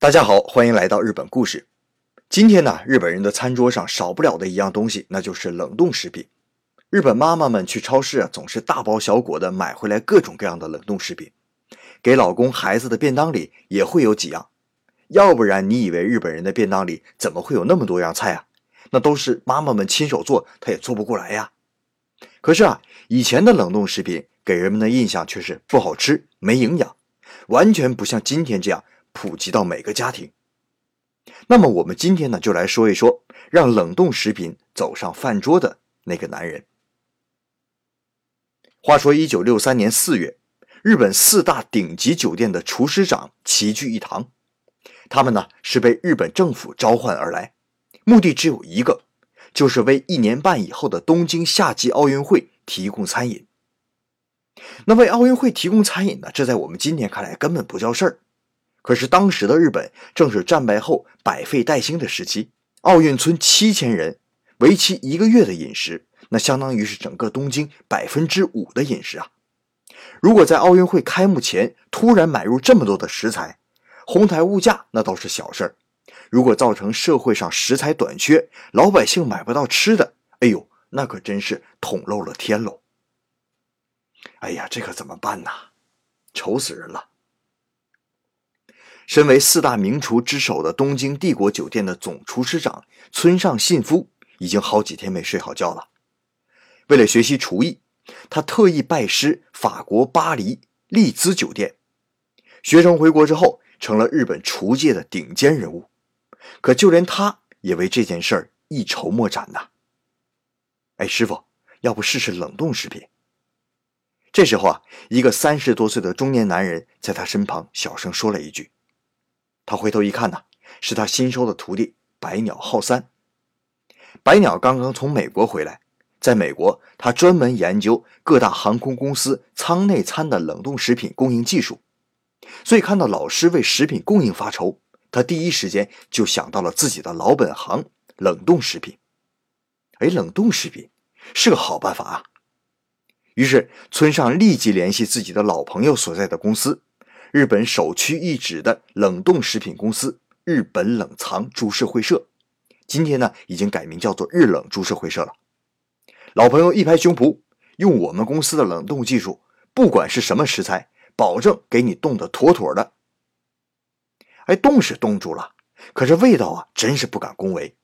大家好，欢迎来到日本故事。今天呢，日本人的餐桌上少不了的一样东西，那就是冷冻食品。日本妈妈们去超市啊，总是大包小裹的买回来各种各样的冷冻食品，给老公孩子的便当里也会有几样。要不然你以为日本人的便当里怎么会有那么多样菜啊？那都是妈妈们亲手做，她也做不过来呀。可是啊，以前的冷冻食品给人们的印象却是不好吃、没营养，完全不像今天这样普及到每个家庭。那么我们今天呢，就来说一说让冷冻食品走上饭桌的那个男人。话说，一九六三年四月，日本四大顶级酒店的厨师长齐聚一堂，他们呢是被日本政府召唤而来，目的只有一个。就是为一年半以后的东京夏季奥运会提供餐饮。那为奥运会提供餐饮呢？这在我们今天看来根本不叫事儿。可是当时的日本正是战败后百废待兴的时期，奥运村七千人，为期一个月的饮食，那相当于是整个东京百分之五的饮食啊！如果在奥运会开幕前突然买入这么多的食材，哄抬物价那倒是小事儿。如果造成社会上食材短缺，老百姓买不到吃的，哎呦，那可真是捅漏了天喽！哎呀，这可怎么办呐？愁死人了！身为四大名厨之首的东京帝国酒店的总厨师长村上信夫，已经好几天没睡好觉了。为了学习厨艺，他特意拜师法国巴黎丽兹酒店，学成回国之后，成了日本厨界的顶尖人物。可就连他也为这件事儿一筹莫展呐。哎，师傅，要不试试冷冻食品？这时候啊，一个三十多岁的中年男人在他身旁小声说了一句。他回头一看呐，是他新收的徒弟白鸟浩三。白鸟刚刚从美国回来，在美国他专门研究各大航空公司舱内餐的冷冻食品供应技术，所以看到老师为食品供应发愁。他第一时间就想到了自己的老本行——冷冻食品。哎，冷冻食品是个好办法啊！于是村上立即联系自己的老朋友所在的公司——日本首屈一指的冷冻食品公司日本冷藏株式会社。今天呢，已经改名叫做日冷株式会社了。老朋友一拍胸脯，用我们公司的冷冻技术，不管是什么食材，保证给你冻得妥妥的。哎，冻是冻住了，可是味道啊，真是不敢恭维。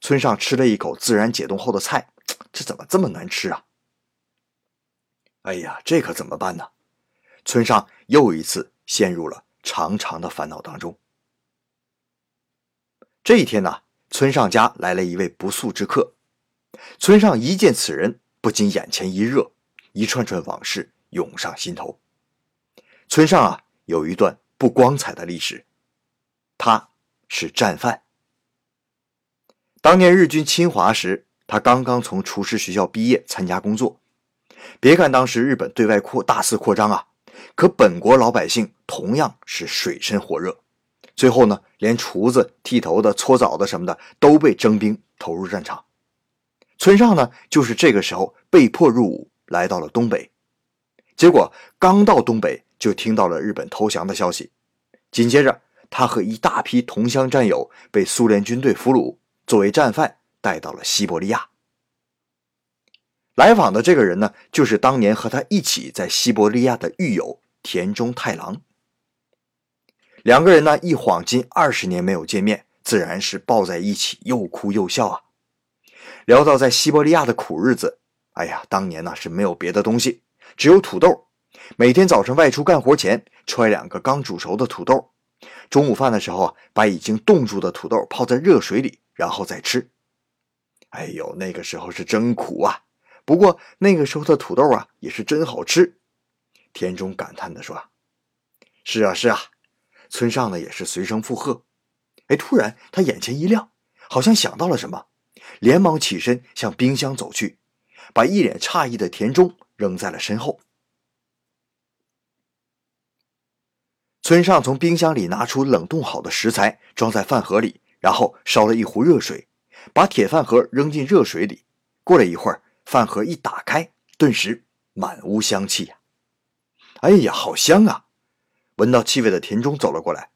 村上吃了一口自然解冻后的菜，这怎么这么难吃啊？哎呀，这可怎么办呢？村上又一次陷入了长长的烦恼当中。这一天呢，村上家来了一位不速之客。村上一见此人，不禁眼前一热，一串串往事涌上心头。村上啊，有一段不光彩的历史。他是战犯。当年日军侵华时，他刚刚从厨师学校毕业，参加工作。别看当时日本对外扩大肆扩张啊，可本国老百姓同样是水深火热。最后呢，连厨子、剃头的、搓澡的什么的都被征兵投入战场。村上呢，就是这个时候被迫入伍，来到了东北。结果刚到东北，就听到了日本投降的消息，紧接着。他和一大批同乡战友被苏联军队俘虏，作为战犯带到了西伯利亚。来访的这个人呢，就是当年和他一起在西伯利亚的狱友田中太郎。两个人呢，一晃近二十年没有见面，自然是抱在一起，又哭又笑啊。聊到在西伯利亚的苦日子，哎呀，当年呢是没有别的东西，只有土豆。每天早晨外出干活前，揣两个刚煮熟的土豆。中午饭的时候啊，把已经冻住的土豆泡在热水里，然后再吃。哎呦，那个时候是真苦啊！不过那个时候的土豆啊，也是真好吃。田中感叹地说：“是啊，是啊。”村上呢也是随声附和。哎，突然他眼前一亮，好像想到了什么，连忙起身向冰箱走去，把一脸诧异的田中扔在了身后。村上从冰箱里拿出冷冻好的食材，装在饭盒里，然后烧了一壶热水，把铁饭盒扔进热水里。过了一会儿，饭盒一打开，顿时满屋香气呀！哎呀，好香啊！闻到气味的田中走了过来，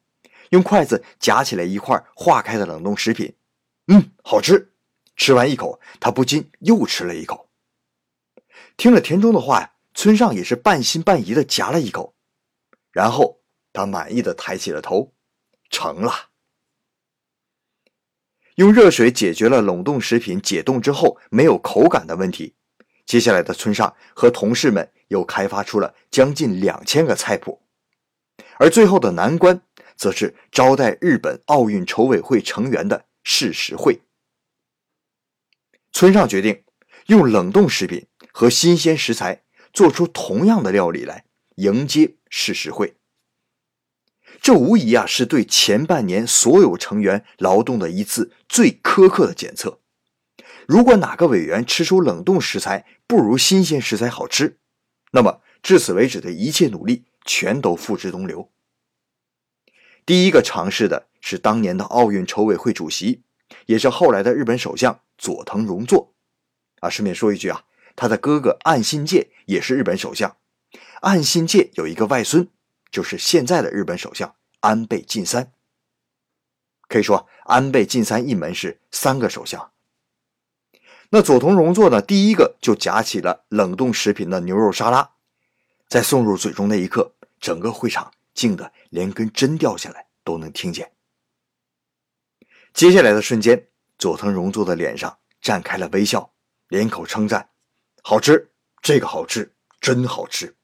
用筷子夹起来一块化开的冷冻食品，嗯，好吃。吃完一口，他不禁又吃了一口。听了田中的话呀，村上也是半信半疑的夹了一口，然后他满意的抬起了头，成了。用热水解决了冷冻食品解冻之后没有口感的问题，接下来的村上和同事们又开发出了将近两千个菜谱，而最后的难关则是招待日本奥运筹委会成员的试食会。村上决定用冷冻食品和新鲜食材做出同样的料理来迎接试食会。这无疑啊是对前半年所有成员劳动的一次最苛刻的检测。如果哪个委员吃出冷冻食材不如新鲜食材好吃，那么至此为止的一切努力全都付之东流。第一个尝试的是当年的奥运筹委会主席，也是后来的日本首相。佐藤荣作，啊，顺便说一句啊，他的哥哥岸信介也是日本首相。岸信介有一个外孙，就是现在的日本首相安倍晋三。可以说，安倍晋三一门是三个首相。那佐藤荣作呢，第一个就夹起了冷冻食品的牛肉沙拉，在送入嘴中那一刻，整个会场静得连根针掉下来都能听见。接下来的瞬间。佐藤荣作的脸上绽开了微笑，连口称赞：“好吃，这个好吃，真好吃。”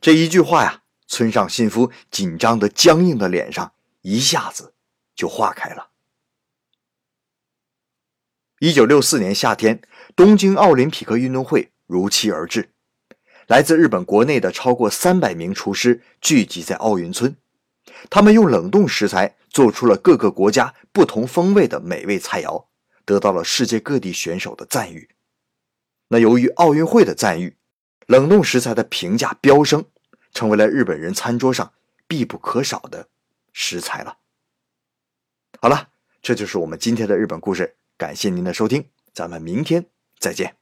这一句话呀，村上信夫紧张的僵硬的脸上一下子就化开了。一九六四年夏天，东京奥林匹克运动会如期而至，来自日本国内的超过三百名厨师聚集在奥运村，他们用冷冻食材。做出了各个国家不同风味的美味菜肴，得到了世界各地选手的赞誉。那由于奥运会的赞誉，冷冻食材的评价飙升，成为了日本人餐桌上必不可少的食材了。好了，这就是我们今天的日本故事，感谢您的收听，咱们明天再见。